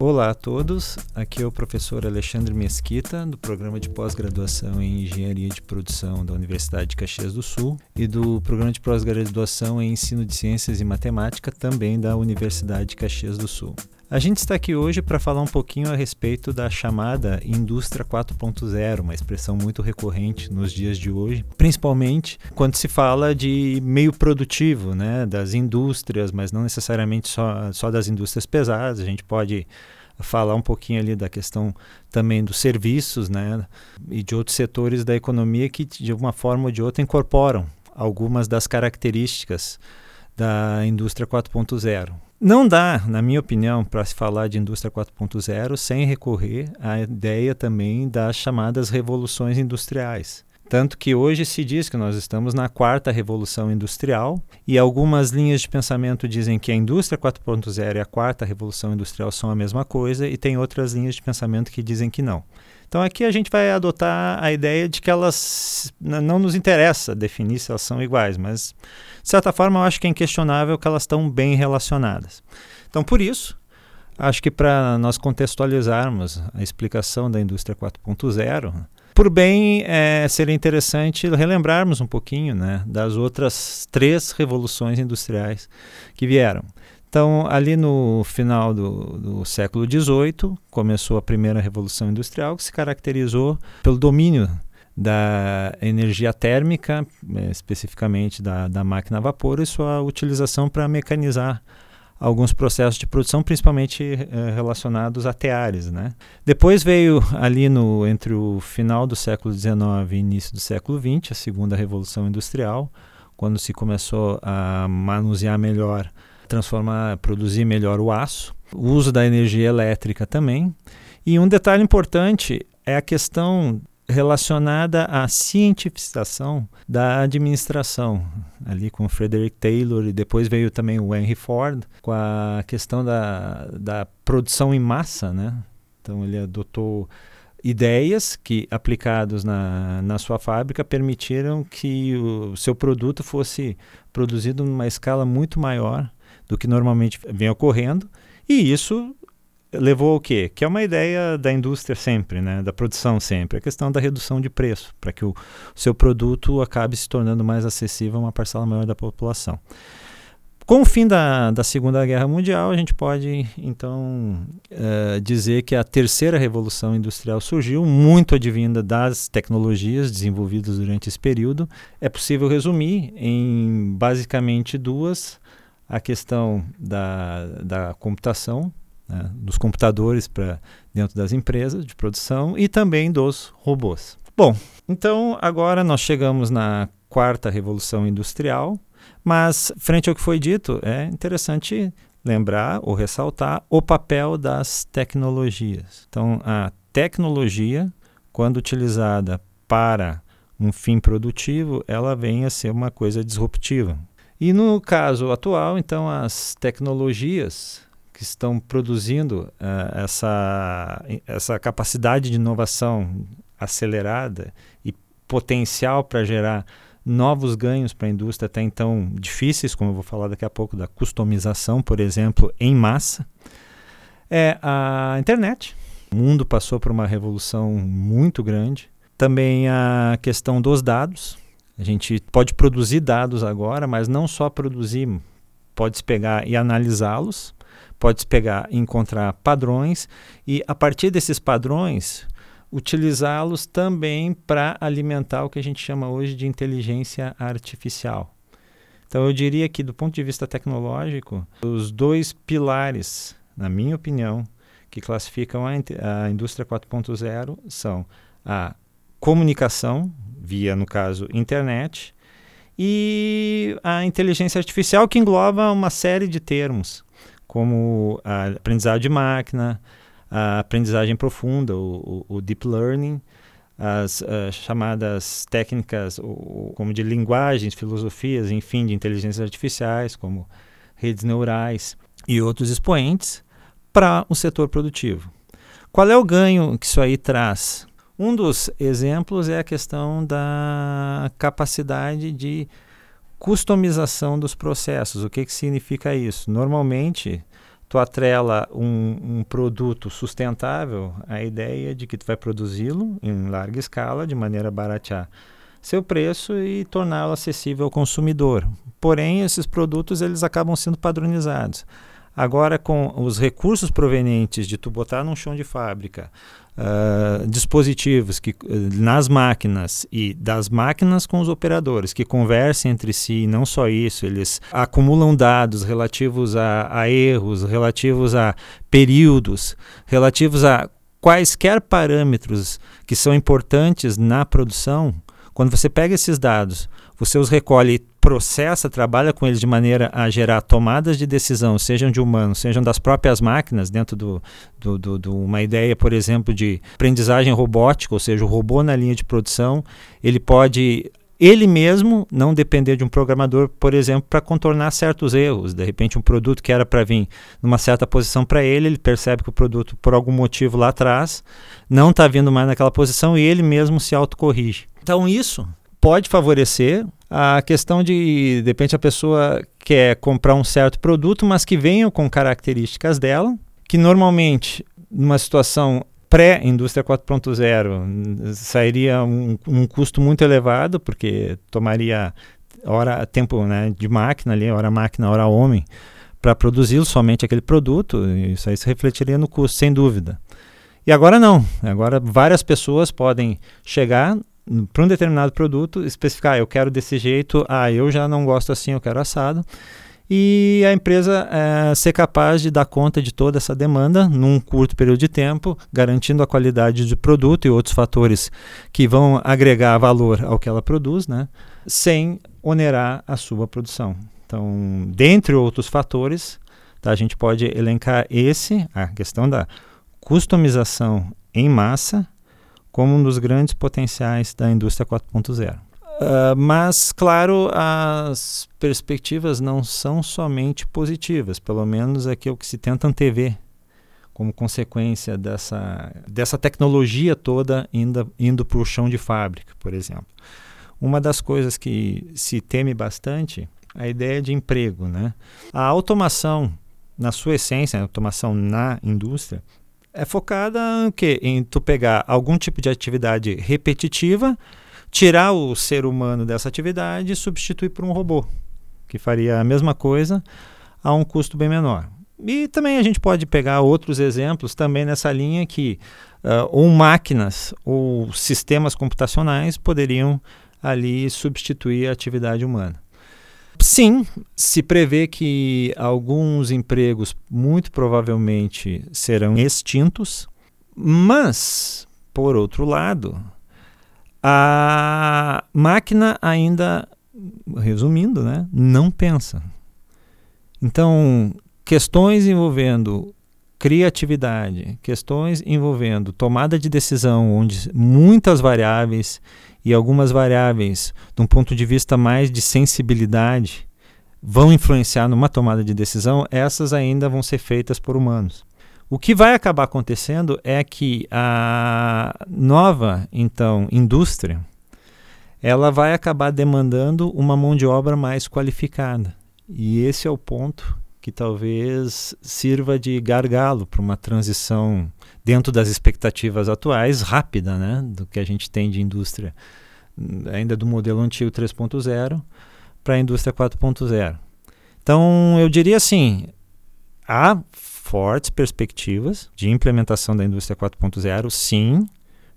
Olá a todos, aqui é o professor Alexandre Mesquita, do programa de pós-graduação em Engenharia de Produção da Universidade de Caxias do Sul e do programa de pós-graduação em Ensino de Ciências e Matemática, também da Universidade de Caxias do Sul. A gente está aqui hoje para falar um pouquinho a respeito da chamada indústria 4.0, uma expressão muito recorrente nos dias de hoje, principalmente quando se fala de meio produtivo, né, das indústrias, mas não necessariamente só, só das indústrias pesadas. A gente pode falar um pouquinho ali da questão também dos serviços, né, e de outros setores da economia que de uma forma ou de outra incorporam algumas das características da indústria 4.0. Não dá, na minha opinião, para se falar de indústria 4.0 sem recorrer à ideia também das chamadas revoluções industriais. Tanto que hoje se diz que nós estamos na quarta revolução industrial e algumas linhas de pensamento dizem que a indústria 4.0 e a quarta revolução industrial são a mesma coisa e tem outras linhas de pensamento que dizem que não. Então aqui a gente vai adotar a ideia de que elas não nos interessa definir se elas são iguais, mas de certa forma eu acho que é inquestionável que elas estão bem relacionadas. Então por isso, acho que para nós contextualizarmos a explicação da indústria 4.0, por bem é, seria interessante relembrarmos um pouquinho né, das outras três revoluções industriais que vieram. Então, ali no final do, do, século XVIII, começou a primeira revolução industrial, que se caracterizou pelo domínio da energia térmica, eh, especificamente da, da máquina a vapor, e sua utilização para mecanizar alguns processos de produção, principalmente eh, relacionados a teares. Né? Depois veio ali no, entre o final do século XIX e início do século XX, a segunda revolução industrial, quando se começou a manusear melhor transformar, produzir melhor o aço, o uso da energia elétrica também. E um detalhe importante é a questão relacionada à cientificação da administração, ali com Frederick Taylor e depois veio também o Henry Ford com a questão da, da produção em massa, né? Então ele adotou ideias que aplicados na, na sua fábrica permitiram que o seu produto fosse produzido numa escala muito maior do que normalmente vem ocorrendo, e isso levou ao quê? Que é uma ideia da indústria sempre, né? da produção sempre, a questão da redução de preço, para que o seu produto acabe se tornando mais acessível a uma parcela maior da população. Com o fim da, da Segunda Guerra Mundial, a gente pode então uh, dizer que a terceira revolução industrial surgiu, muito advinda das tecnologias desenvolvidas durante esse período. É possível resumir em basicamente duas a questão da, da computação, né, dos computadores para dentro das empresas de produção e também dos robôs. Bom, então agora nós chegamos na quarta revolução industrial, mas frente ao que foi dito, é interessante lembrar ou ressaltar o papel das tecnologias. Então, a tecnologia, quando utilizada para um fim produtivo, ela vem a ser uma coisa disruptiva. E no caso atual, então, as tecnologias que estão produzindo uh, essa, essa capacidade de inovação acelerada e potencial para gerar novos ganhos para a indústria até então difíceis, como eu vou falar daqui a pouco, da customização, por exemplo, em massa, é a internet. O mundo passou por uma revolução muito grande. Também a questão dos dados. A gente pode produzir dados agora, mas não só produzir, pode pegar e analisá-los, pode pegar e encontrar padrões e a partir desses padrões utilizá-los também para alimentar o que a gente chama hoje de inteligência artificial. Então eu diria que do ponto de vista tecnológico, os dois pilares, na minha opinião, que classificam a, a indústria 4.0 são a comunicação, via, no caso, internet, e a inteligência artificial, que engloba uma série de termos, como a aprendizagem de máquina, a aprendizagem profunda, o, o, o deep learning, as uh, chamadas técnicas o, como de linguagens, filosofias, enfim, de inteligências artificiais, como redes neurais e outros expoentes, para o setor produtivo. Qual é o ganho que isso aí traz? Um dos exemplos é a questão da capacidade de customização dos processos. O que, que significa isso? Normalmente, tu atrela um, um, produto sustentável à ideia de que tu vai produzi-lo em larga escala, de maneira a baratear seu preço e torná-lo acessível ao consumidor. Porém, esses produtos eles acabam sendo padronizados. Agora, com os recursos provenientes de tu botar num chão de fábrica, uh, dispositivos que, nas máquinas e das máquinas com os operadores que conversem entre si, não só isso, eles acumulam dados relativos a, a erros, relativos a períodos, relativos a quaisquer parâmetros que são importantes na produção. Quando você pega esses dados, você os recolhe processa, trabalha com eles de maneira a gerar tomadas de decisão, sejam de humanos, sejam das próprias máquinas, dentro de do, do, do, do, uma ideia, por exemplo, de aprendizagem robótica, ou seja, o robô na linha de produção, ele pode ele mesmo não depender de um programador, por exemplo, para contornar certos erros. De repente, um produto que era para vir numa certa posição para ele, ele percebe que o produto, por algum motivo lá atrás, não está vindo mais naquela posição e ele mesmo se autocorrige. Então, isso pode favorecer a questão de, de repente, a pessoa quer comprar um certo produto, mas que venha com características dela, que normalmente, numa situação pré-indústria 4.0, sairia um, um, custo muito elevado, porque tomaria hora tempo né, de máquina ali, hora máquina, hora homem, para produzir somente aquele produto, isso aí se refletiria no custo, sem dúvida. E agora não, agora várias pessoas podem chegar para um determinado produto, especificar, ah, eu quero desse jeito, ah, eu já não gosto assim, eu quero assado. E a empresa é, ser capaz de dar conta de toda essa demanda num curto período de tempo, garantindo a qualidade do produto e outros fatores que vão agregar valor ao que ela produz, né, sem onerar a sua produção. Então, dentre outros fatores, tá, a gente pode elencar esse, a questão da customização em massa, como um dos grandes potenciais da indústria 4.0. Uh, ah, mas, claro, as perspectivas não são somente positivas, pelo menos é que é o que se tenta antever como consequência dessa, dessa tecnologia toda indo, indo para o chão de fábrica, por exemplo. Uma das coisas que se teme bastante é a ideia de emprego. Né? A automação, na sua essência, a automação na indústria, é focada em quê? Em tu pegar algum tipo de atividade repetitiva, tirar o ser humano dessa atividade e substituir por um robô, que faria a mesma coisa a um custo bem menor. E também a gente pode pegar outros exemplos também nessa linha que uh, ou máquinas ou sistemas computacionais poderiam ali substituir a atividade humana. Sim, se prevê que alguns empregos muito provavelmente serão extintos, mas, por outro lado, a máquina ainda, resumindo, né, não pensa. Então, questões envolvendo criatividade, questões envolvendo tomada de decisão, onde muitas variáveis e algumas variáveis, de um ponto de vista mais de sensibilidade, vão influenciar numa tomada de decisão, essas ainda vão ser feitas por humanos. O que vai acabar acontecendo é que a nova, então, indústria, ela vai acabar demandando uma mão de obra mais qualificada. E esse é o ponto que talvez sirva de gargalo para uma transição dentro das expectativas atuais rápida, né, do que a gente tem de indústria ainda do modelo antigo 3.0 para a indústria 4.0. Então, eu diria assim, há fortes perspectivas de implementação da indústria 4.0, sim,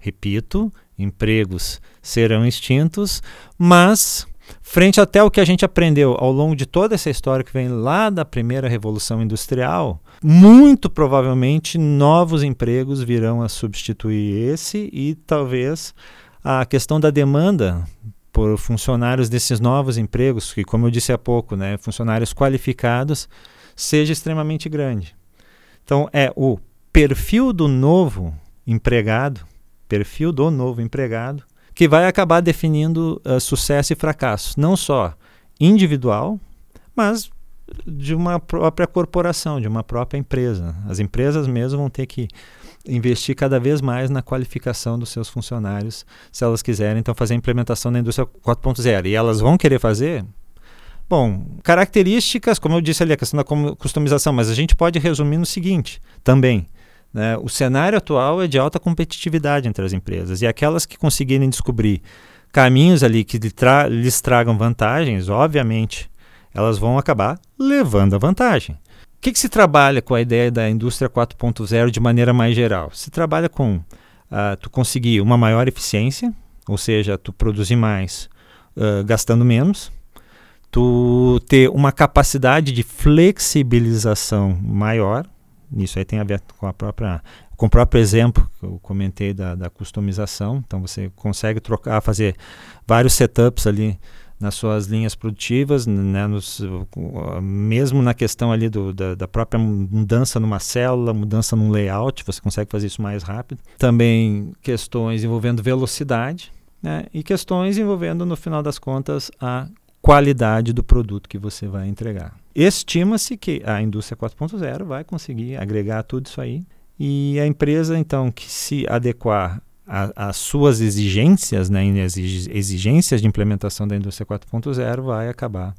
repito, empregos serão extintos, mas frente até o que a gente aprendeu ao longo de toda essa história que vem lá da primeira revolução industrial, muito provavelmente novos empregos virão a substituir esse e talvez a questão da demanda por funcionários desses novos empregos, que como eu disse há pouco, né, funcionários qualificados, seja extremamente grande. Então é o perfil do novo empregado, perfil do novo empregado, que vai acabar definindo uh, sucesso e fracasso, não só individual, mas de uma própria corporação, de uma própria empresa. As empresas mesmo vão ter que investir cada vez mais na qualificação dos seus funcionários, se elas quiserem então fazer a implementação da indústria 4.0. E elas vão querer fazer Bom, características, como eu disse ali, a questão da customização, mas a gente pode resumir no seguinte também. Né? O cenário atual é de alta competitividade entre as empresas e aquelas que conseguirem descobrir caminhos ali que tra lhes tragam vantagens, obviamente, elas vão acabar levando a vantagem. O que, que se trabalha com a ideia da indústria 4.0 de maneira mais geral? Se trabalha com uh, tu conseguir uma maior eficiência, ou seja, tu produzir mais uh, gastando menos, tu ter uma capacidade de flexibilização maior, isso aí tem a ver com a própria com o próprio exemplo que eu comentei da, da customização, então você consegue trocar, fazer vários setups ali nas suas linhas produtivas, né, nos, mesmo na questão ali do, da, da, própria mudança numa célula, mudança num layout, você consegue fazer isso mais rápido. Também questões envolvendo velocidade né, e questões envolvendo, no final das contas, a qualidade do produto que você vai entregar. Estima-se que a indústria 4.0 vai conseguir agregar tudo isso aí e a empresa, então, que se adequar às suas exigências, né, exigências de implementação da indústria 4.0, vai acabar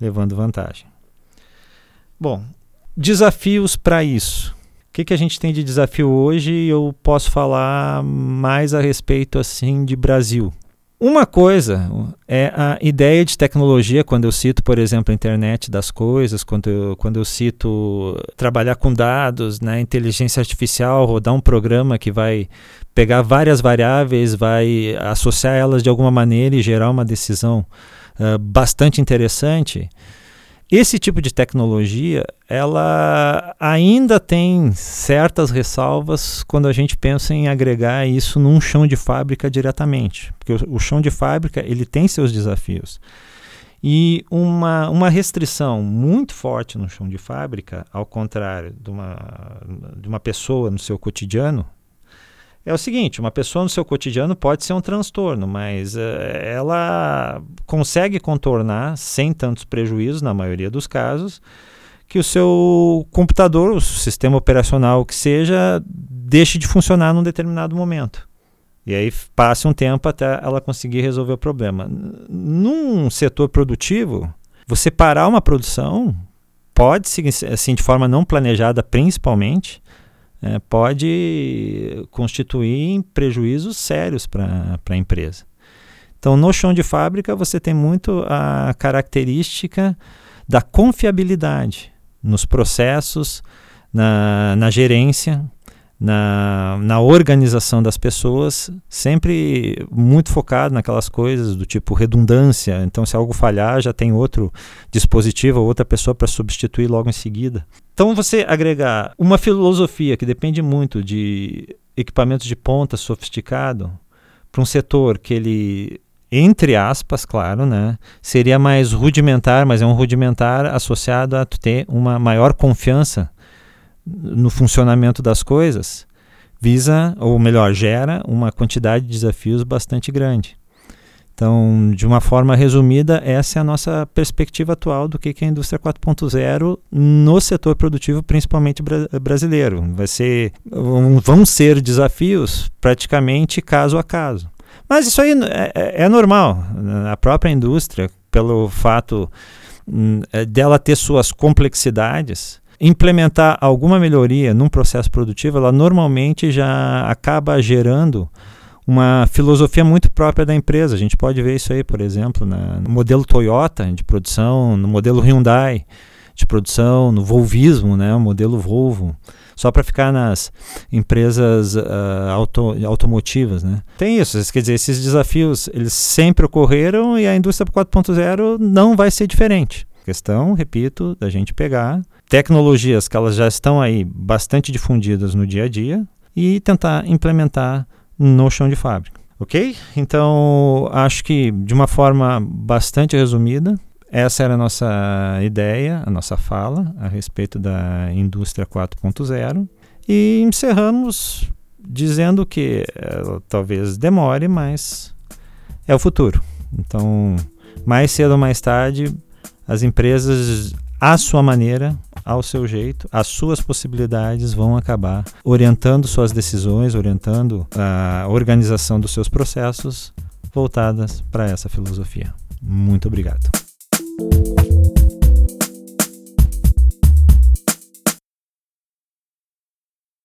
levando vantagem. Bom, desafios para isso. O que, que a gente tem de desafio hoje? Eu posso falar mais a respeito assim de Brasil. Uma coisa é a ideia de tecnologia, quando eu cito, por exemplo, a internet das coisas, quando eu, quando eu cito trabalhar com dados, né, inteligência artificial, rodar um programa que vai pegar várias variáveis, vai associar elas de alguma maneira e gerar uma decisão uh, bastante interessante. Esse tipo de tecnologia, ela ainda tem certas ressalvas quando a gente pensa em agregar isso num chão de fábrica diretamente, porque o, o chão de fábrica ele tem seus desafios. E uma, uma restrição muito forte no chão de fábrica, ao contrário de uma, de uma pessoa no seu cotidiano, é o seguinte: uma pessoa no seu cotidiano pode ser um transtorno, mas uh, ela consegue contornar sem tantos prejuízos, na maioria dos casos, que o seu computador, o sistema operacional que seja, deixe de funcionar num determinado momento. E aí passe um tempo até ela conseguir resolver o problema. Num setor produtivo, você parar uma produção pode, assim, de forma não planejada, principalmente, é, pode constituir prejuízos sérios para a empresa. Então, no chão de fábrica, você tem muito a característica da confiabilidade nos processos, na, na gerência, na, na organização das pessoas, sempre muito focado naquelas coisas do tipo redundância. Então, se algo falhar, já tem outro dispositivo, outra pessoa para substituir logo em seguida. Então, você agregar uma filosofia que depende muito de equipamentos de ponta sofisticado para um setor que ele entre aspas, claro, né, seria mais rudimentar, mas é um rudimentar associado a ter uma maior confiança no funcionamento das coisas, visa, ou melhor, gera uma quantidade de desafios bastante grande. Então, de uma forma resumida, essa é a nossa perspectiva atual do que é a indústria 4.0 no setor produtivo, principalmente bra brasileiro. Vai ser, vão ser desafios praticamente caso a caso. Mas isso aí é, é, é normal. A própria indústria, pelo fato hum, é, dela ter suas complexidades, implementar alguma melhoria num processo produtivo, ela normalmente já acaba gerando uma filosofia muito própria da empresa. A gente pode ver isso aí, por exemplo, na, no modelo Toyota de produção, no modelo Hyundai de produção, no Volvismo, né, o modelo Volvo, só para ficar nas empresas uh, auto, automotivas. Né. Tem isso, quer dizer, esses desafios eles sempre ocorreram e a indústria 4.0 não vai ser diferente. Questão, repito, da gente pegar tecnologias que elas já estão aí bastante difundidas no dia a dia e tentar implementar no chão de fábrica. Ok? Então, acho que de uma forma bastante resumida, essa era a nossa ideia, a nossa fala a respeito da indústria 4.0 e encerramos dizendo que é, talvez demore, mas é o futuro. Então, mais cedo ou mais tarde, as empresas, à sua maneira, ao seu jeito, as suas possibilidades vão acabar orientando suas decisões, orientando a organização dos seus processos voltadas para essa filosofia. Muito obrigado.